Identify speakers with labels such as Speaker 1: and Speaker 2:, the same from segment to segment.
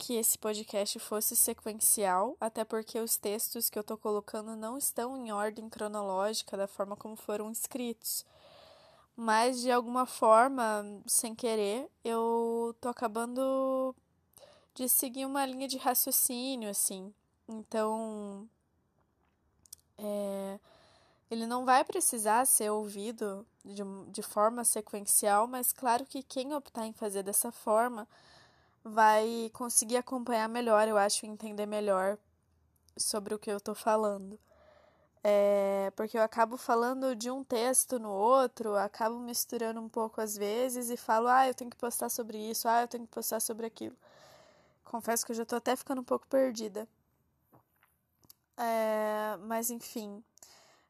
Speaker 1: Que esse podcast fosse sequencial, até porque os textos que eu tô colocando não estão em ordem cronológica da forma como foram escritos. Mas de alguma forma, sem querer, eu tô acabando de seguir uma linha de raciocínio, assim. Então, é, ele não vai precisar ser ouvido de, de forma sequencial, mas claro que quem optar em fazer dessa forma vai conseguir acompanhar melhor, eu acho, entender melhor sobre o que eu estou falando. É, porque eu acabo falando de um texto no outro, acabo misturando um pouco às vezes e falo, ah, eu tenho que postar sobre isso, ah, eu tenho que postar sobre aquilo. Confesso que eu já estou até ficando um pouco perdida. É, mas enfim,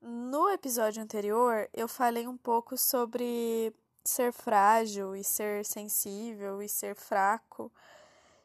Speaker 1: no episódio anterior eu falei um pouco sobre ser frágil e ser sensível e ser fraco.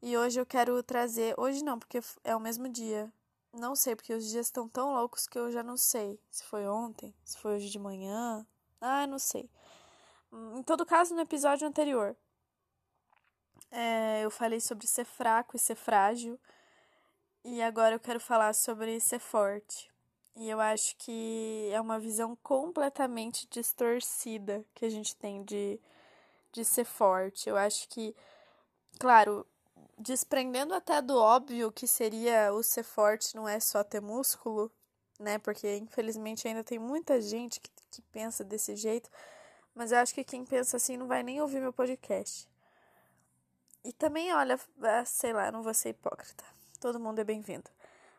Speaker 1: E hoje eu quero trazer. Hoje não, porque é o mesmo dia. Não sei, porque os dias estão tão loucos que eu já não sei se foi ontem, se foi hoje de manhã. Ah, não sei. Em todo caso, no episódio anterior, é, eu falei sobre ser fraco e ser frágil. E agora eu quero falar sobre ser forte. E eu acho que é uma visão completamente distorcida que a gente tem de, de ser forte. Eu acho que, claro, desprendendo até do óbvio que seria o ser forte não é só ter músculo, né? Porque infelizmente ainda tem muita gente que, que pensa desse jeito. Mas eu acho que quem pensa assim não vai nem ouvir meu podcast. E também, olha, sei lá, não vou ser hipócrita todo mundo é bem-vindo.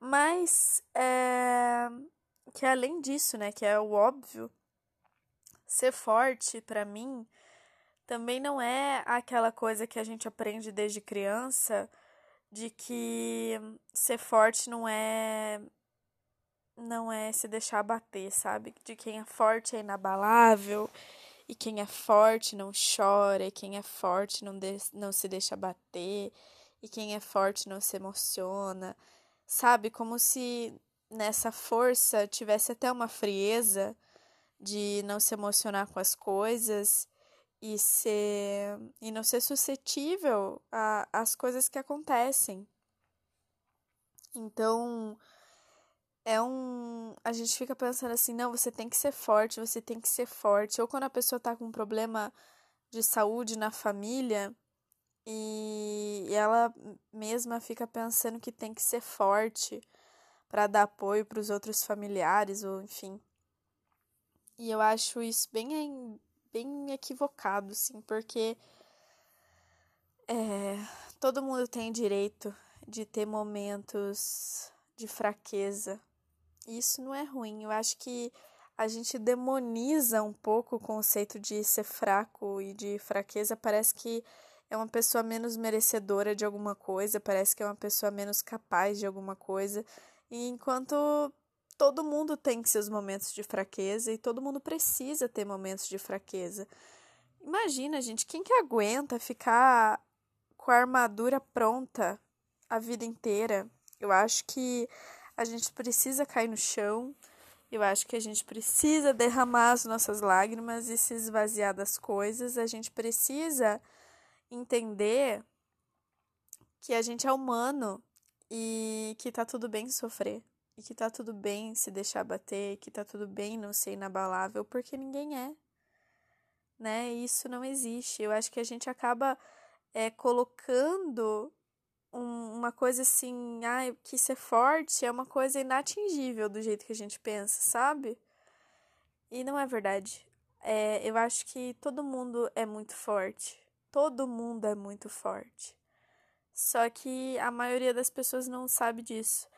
Speaker 1: Mas, é, que além disso, né, que é o óbvio, ser forte, para mim, também não é aquela coisa que a gente aprende desde criança de que ser forte não é não é se deixar bater, sabe? De quem é forte é inabalável e quem é forte não chora, e quem é forte não, de, não se deixa bater e quem é forte não se emociona, sabe? Como se nessa força tivesse até uma frieza de não se emocionar com as coisas e ser e não ser suscetível às coisas que acontecem. Então, é um. A gente fica pensando assim, não, você tem que ser forte, você tem que ser forte. Ou quando a pessoa tá com um problema de saúde na família, e ela mesma fica pensando que tem que ser forte para dar apoio para os outros familiares ou enfim. E eu acho isso bem bem equivocado, sim, porque é, todo mundo tem direito de ter momentos de fraqueza. Isso não é ruim. Eu acho que a gente demoniza um pouco o conceito de ser fraco e de fraqueza. Parece que é uma pessoa menos merecedora de alguma coisa, parece que é uma pessoa menos capaz de alguma coisa. E enquanto todo mundo tem seus momentos de fraqueza e todo mundo precisa ter momentos de fraqueza. Imagina, gente, quem que aguenta ficar com a armadura pronta a vida inteira? Eu acho que a gente precisa cair no chão. Eu acho que a gente precisa derramar as nossas lágrimas e se esvaziar das coisas. A gente precisa entender que a gente é humano e que tá tudo bem sofrer. E que tá tudo bem se deixar bater, que tá tudo bem não ser inabalável, porque ninguém é. Né? Isso não existe. Eu acho que a gente acaba é, colocando um, uma coisa assim, ah, que ser forte é uma coisa inatingível do jeito que a gente pensa, sabe? E não é verdade. É, eu acho que todo mundo é muito forte todo mundo é muito forte. Só que a maioria das pessoas não sabe disso.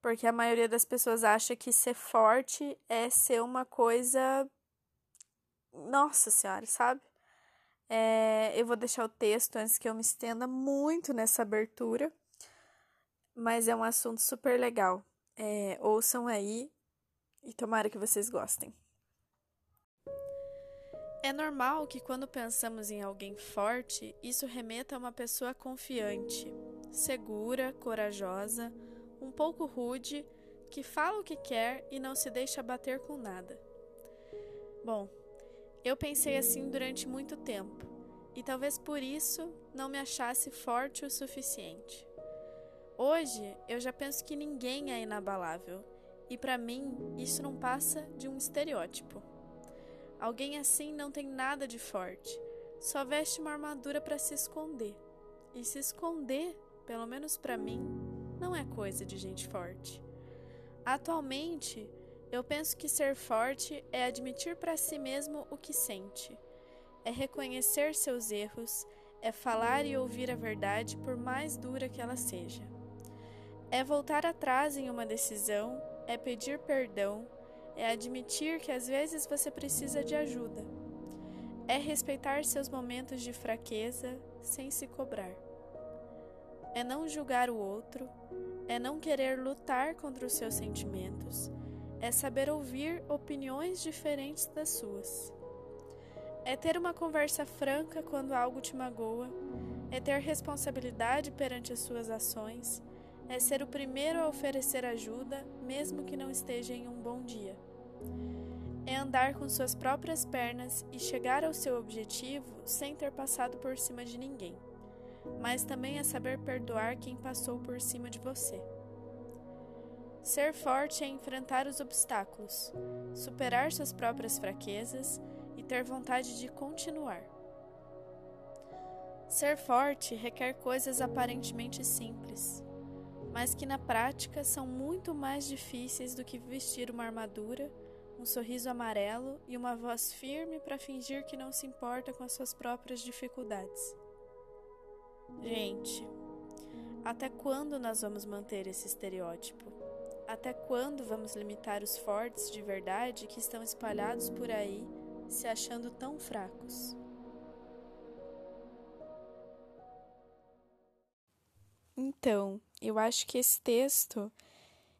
Speaker 1: Porque a maioria das pessoas acha que ser forte é ser uma coisa. Nossa Senhora, sabe? É, eu vou deixar o texto antes que eu me estenda muito nessa abertura, mas é um assunto super legal. É, ouçam aí e tomara que vocês gostem. É normal que quando pensamos em alguém forte, isso remeta a uma pessoa confiante, segura, corajosa, um pouco rude, que fala o que quer e não se deixa bater com nada. Bom, eu pensei assim durante muito tempo e talvez por isso não me achasse forte o suficiente. Hoje eu já penso que ninguém é inabalável e para mim isso não passa de um estereótipo. Alguém assim não tem nada de forte, só veste uma armadura para se esconder. E se esconder, pelo menos para mim, não é coisa de gente forte. Atualmente, eu penso que ser forte é admitir para si mesmo o que sente, é reconhecer seus erros, é falar e ouvir a verdade por mais dura que ela seja. É voltar atrás em uma decisão, é pedir perdão, é admitir que às vezes você precisa de ajuda. É respeitar seus momentos de fraqueza sem se cobrar. É não julgar o outro, é não querer lutar contra os seus sentimentos, é saber ouvir opiniões diferentes das suas. É ter uma conversa franca quando algo te magoa, é ter responsabilidade perante as suas ações, é ser o primeiro a oferecer ajuda, mesmo que não esteja em um bom dia. É andar com suas próprias pernas e chegar ao seu objetivo sem ter passado por cima de ninguém mas também é saber perdoar quem passou por cima de você. Ser forte é enfrentar os obstáculos, superar suas próprias fraquezas e ter vontade de continuar. Ser forte requer coisas aparentemente simples, mas que na prática são muito mais difíceis do que vestir uma armadura, um sorriso amarelo e uma voz firme para fingir que não se importa com as suas próprias dificuldades. Gente, até quando nós vamos manter esse estereótipo? Até quando vamos limitar os fortes de verdade que estão espalhados por aí, se achando tão fracos? Então, eu acho que esse texto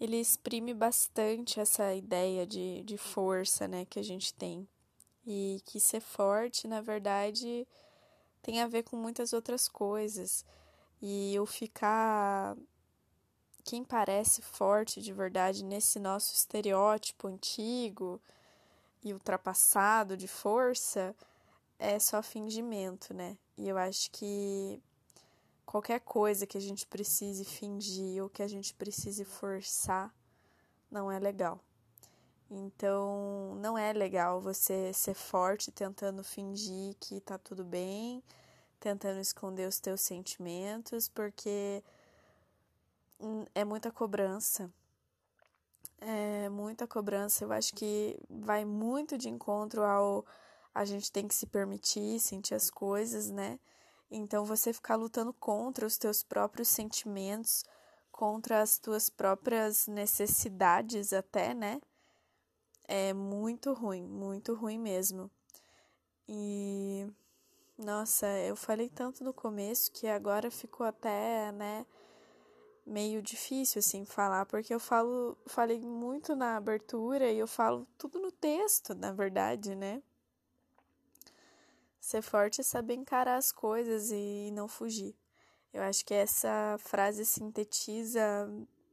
Speaker 1: ele exprime bastante essa ideia de, de força, né, que a gente tem. E que ser forte, na verdade, tem a ver com muitas outras coisas. E eu ficar. Quem parece forte de verdade nesse nosso estereótipo antigo e ultrapassado de força é só fingimento, né? E eu acho que qualquer coisa que a gente precise fingir ou que a gente precise forçar não é legal. Então, não é legal você ser forte tentando fingir que tá tudo bem, tentando esconder os teus sentimentos, porque é muita cobrança. É muita cobrança. Eu acho que vai muito de encontro ao a gente tem que se permitir sentir as coisas, né? Então você ficar lutando contra os teus próprios sentimentos, contra as tuas próprias necessidades até, né? é muito ruim, muito ruim mesmo. E nossa, eu falei tanto no começo que agora ficou até, né, meio difícil assim falar, porque eu falo, falei muito na abertura e eu falo tudo no texto, na verdade, né? Ser forte é saber encarar as coisas e não fugir. Eu acho que essa frase sintetiza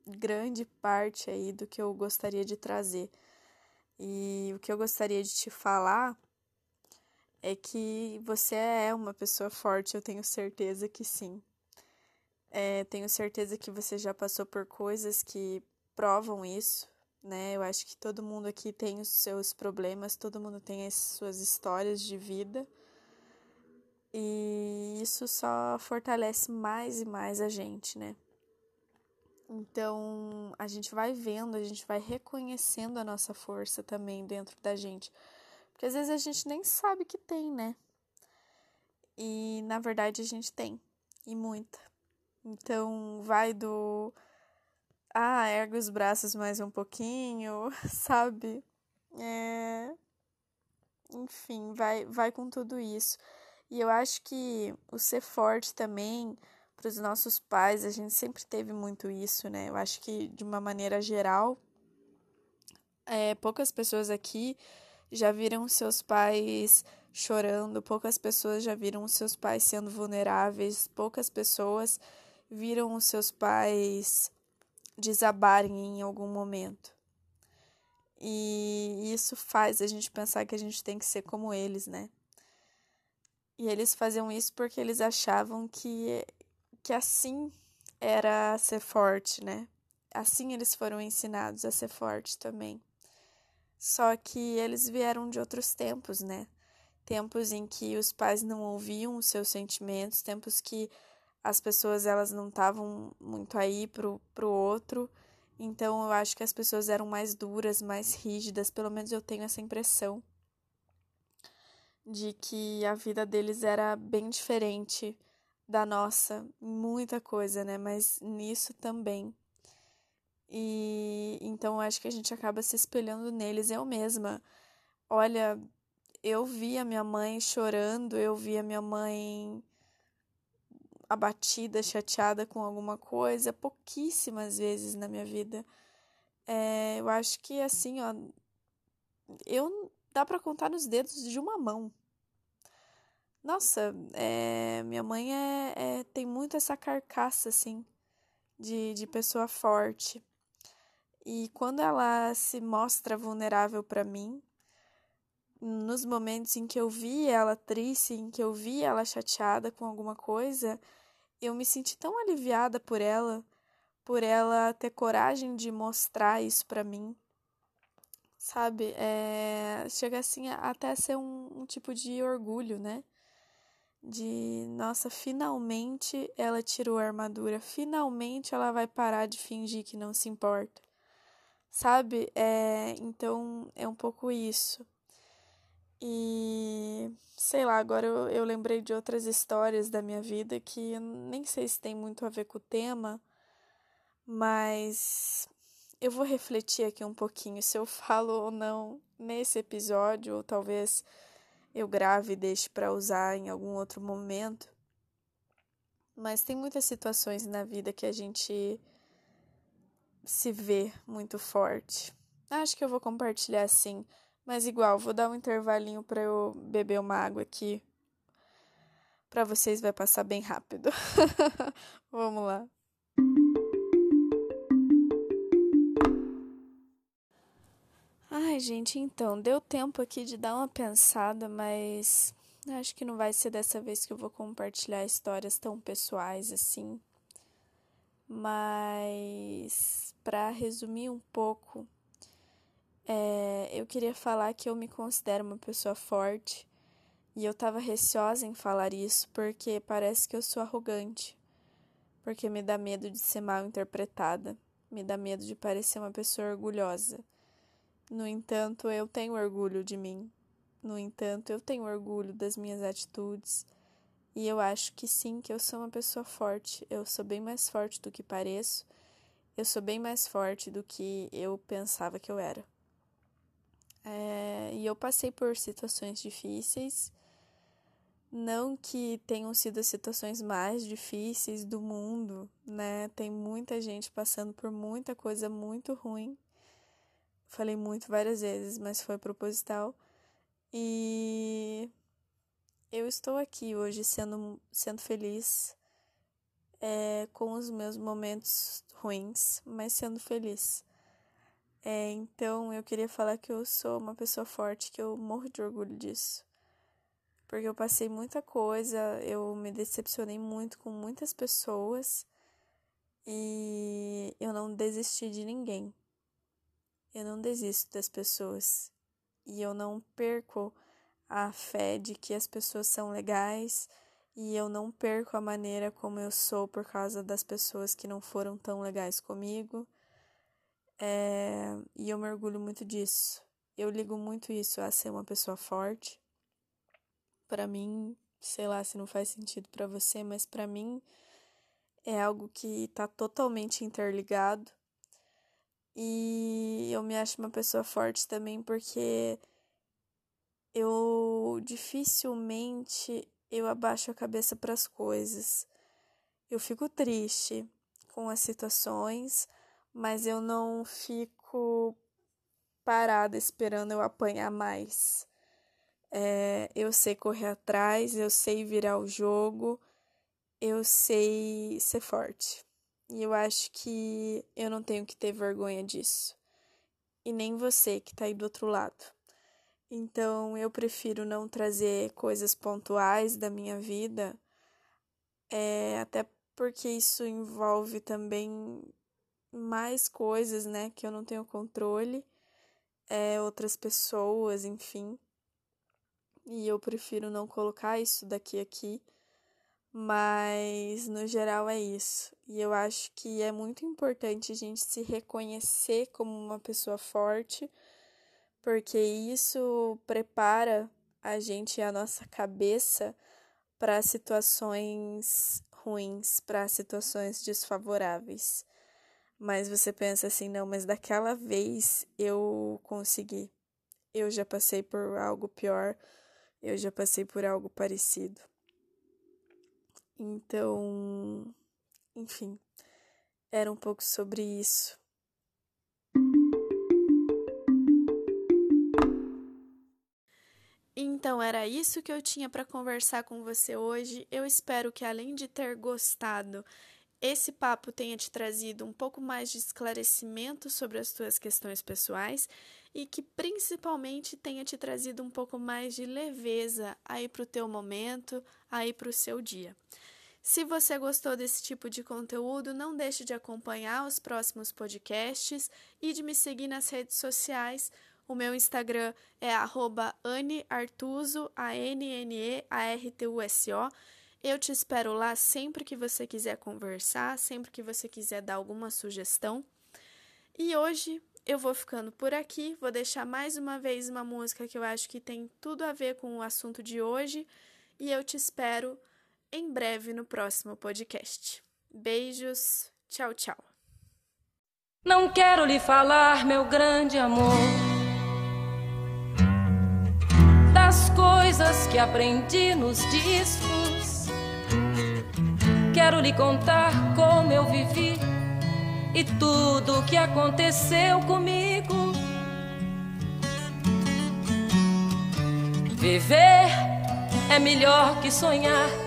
Speaker 1: grande parte aí do que eu gostaria de trazer. E o que eu gostaria de te falar é que você é uma pessoa forte, eu tenho certeza que sim. É, tenho certeza que você já passou por coisas que provam isso, né? Eu acho que todo mundo aqui tem os seus problemas, todo mundo tem as suas histórias de vida. E isso só fortalece mais e mais a gente, né? Então, a gente vai vendo, a gente vai reconhecendo a nossa força também dentro da gente. Porque às vezes a gente nem sabe que tem, né? E na verdade a gente tem, e muita. Então, vai do. Ah, ergue os braços mais um pouquinho, sabe? É... Enfim, vai, vai com tudo isso. E eu acho que o ser forte também para os nossos pais, a gente sempre teve muito isso, né? Eu acho que de uma maneira geral, é, poucas pessoas aqui já viram seus pais chorando, poucas pessoas já viram seus pais sendo vulneráveis, poucas pessoas viram os seus pais desabarem em algum momento. E isso faz a gente pensar que a gente tem que ser como eles, né? E eles faziam isso porque eles achavam que, que assim era ser forte, né? Assim eles foram ensinados a ser forte também. Só que eles vieram de outros tempos, né? Tempos em que os pais não ouviam os seus sentimentos, tempos que as pessoas elas não estavam muito aí pro, pro outro. Então eu acho que as pessoas eram mais duras, mais rígidas, pelo menos eu tenho essa impressão de que a vida deles era bem diferente da nossa, muita coisa, né? Mas nisso também. E então acho que a gente acaba se espelhando neles. Eu mesma, olha, eu vi a minha mãe chorando, eu vi a minha mãe abatida, chateada com alguma coisa, pouquíssimas vezes na minha vida. É, eu acho que assim, ó, eu dá para contar nos dedos de uma mão. Nossa, é, minha mãe é, é, tem muito essa carcaça assim de, de pessoa forte. E quando ela se mostra vulnerável para mim, nos momentos em que eu vi ela triste, em que eu vi ela chateada com alguma coisa, eu me senti tão aliviada por ela, por ela ter coragem de mostrar isso para mim. Sabe? É, chega assim até a ser um, um tipo de orgulho, né? De, nossa, finalmente ela tirou a armadura, finalmente ela vai parar de fingir que não se importa. Sabe? É, então é um pouco isso. E sei lá, agora eu, eu lembrei de outras histórias da minha vida que nem sei se tem muito a ver com o tema, mas eu vou refletir aqui um pouquinho se eu falo ou não nesse episódio, ou talvez eu grave e deixe para usar em algum outro momento. Mas tem muitas situações na vida que a gente se vê muito forte. Acho que eu vou compartilhar assim mas igual, vou dar um intervalinho para eu beber uma água aqui. Para vocês vai passar bem rápido. Vamos lá. Ai, gente, então, deu tempo aqui de dar uma pensada, mas acho que não vai ser dessa vez que eu vou compartilhar histórias tão pessoais assim. Mas para resumir um pouco, é, eu queria falar que eu me considero uma pessoa forte e eu tava receosa em falar isso porque parece que eu sou arrogante, porque me dá medo de ser mal interpretada, me dá medo de parecer uma pessoa orgulhosa. No entanto, eu tenho orgulho de mim. No entanto, eu tenho orgulho das minhas atitudes. E eu acho que sim, que eu sou uma pessoa forte. Eu sou bem mais forte do que pareço. Eu sou bem mais forte do que eu pensava que eu era. É, e eu passei por situações difíceis, não que tenham sido as situações mais difíceis do mundo, né? Tem muita gente passando por muita coisa muito ruim. Falei muito várias vezes, mas foi proposital. E eu estou aqui hoje sendo, sendo feliz é, com os meus momentos ruins, mas sendo feliz. É, então eu queria falar que eu sou uma pessoa forte, que eu morro de orgulho disso. Porque eu passei muita coisa, eu me decepcionei muito com muitas pessoas e eu não desisti de ninguém. Eu não desisto das pessoas e eu não perco a fé de que as pessoas são legais e eu não perco a maneira como eu sou por causa das pessoas que não foram tão legais comigo é, e eu me orgulho muito disso. Eu ligo muito isso a ser uma pessoa forte. Para mim, sei lá se não faz sentido para você, mas para mim é algo que tá totalmente interligado. E eu me acho uma pessoa forte também porque eu dificilmente eu abaixo a cabeça para as coisas. Eu fico triste com as situações, mas eu não fico parada esperando eu apanhar mais. É, eu sei correr atrás, eu sei virar o jogo, eu sei ser forte. E eu acho que eu não tenho que ter vergonha disso. E nem você que tá aí do outro lado. Então eu prefiro não trazer coisas pontuais da minha vida, é, até porque isso envolve também mais coisas, né, que eu não tenho controle, é, outras pessoas, enfim. E eu prefiro não colocar isso daqui aqui mas no geral é isso. E eu acho que é muito importante a gente se reconhecer como uma pessoa forte, porque isso prepara a gente e a nossa cabeça para situações ruins, para situações desfavoráveis. Mas você pensa assim, não, mas daquela vez eu consegui. Eu já passei por algo pior, eu já passei por algo parecido. Então, enfim, era um pouco sobre isso. Então era isso que eu tinha para conversar com você hoje. Eu espero que além de ter gostado, esse papo tenha te trazido um pouco mais de esclarecimento sobre as tuas questões pessoais e que principalmente tenha te trazido um pouco mais de leveza aí para o teu momento, aí para o seu dia. Se você gostou desse tipo de conteúdo, não deixe de acompanhar os próximos podcasts e de me seguir nas redes sociais. O meu Instagram é @aneartuso, a n n e a r t u s o. Eu te espero lá sempre que você quiser conversar, sempre que você quiser dar alguma sugestão. E hoje eu vou ficando por aqui, vou deixar mais uma vez uma música que eu acho que tem tudo a ver com o assunto de hoje e eu te espero em breve no próximo podcast. Beijos, tchau, tchau.
Speaker 2: Não quero lhe falar, meu grande amor, das coisas que aprendi nos discos. Quero lhe contar como eu vivi e tudo o que aconteceu comigo. Viver é melhor que sonhar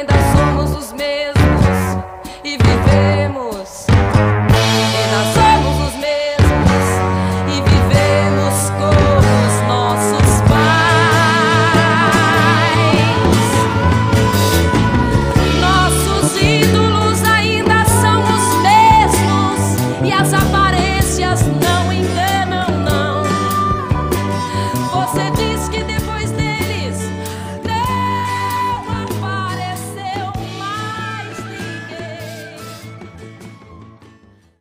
Speaker 2: ainda sou.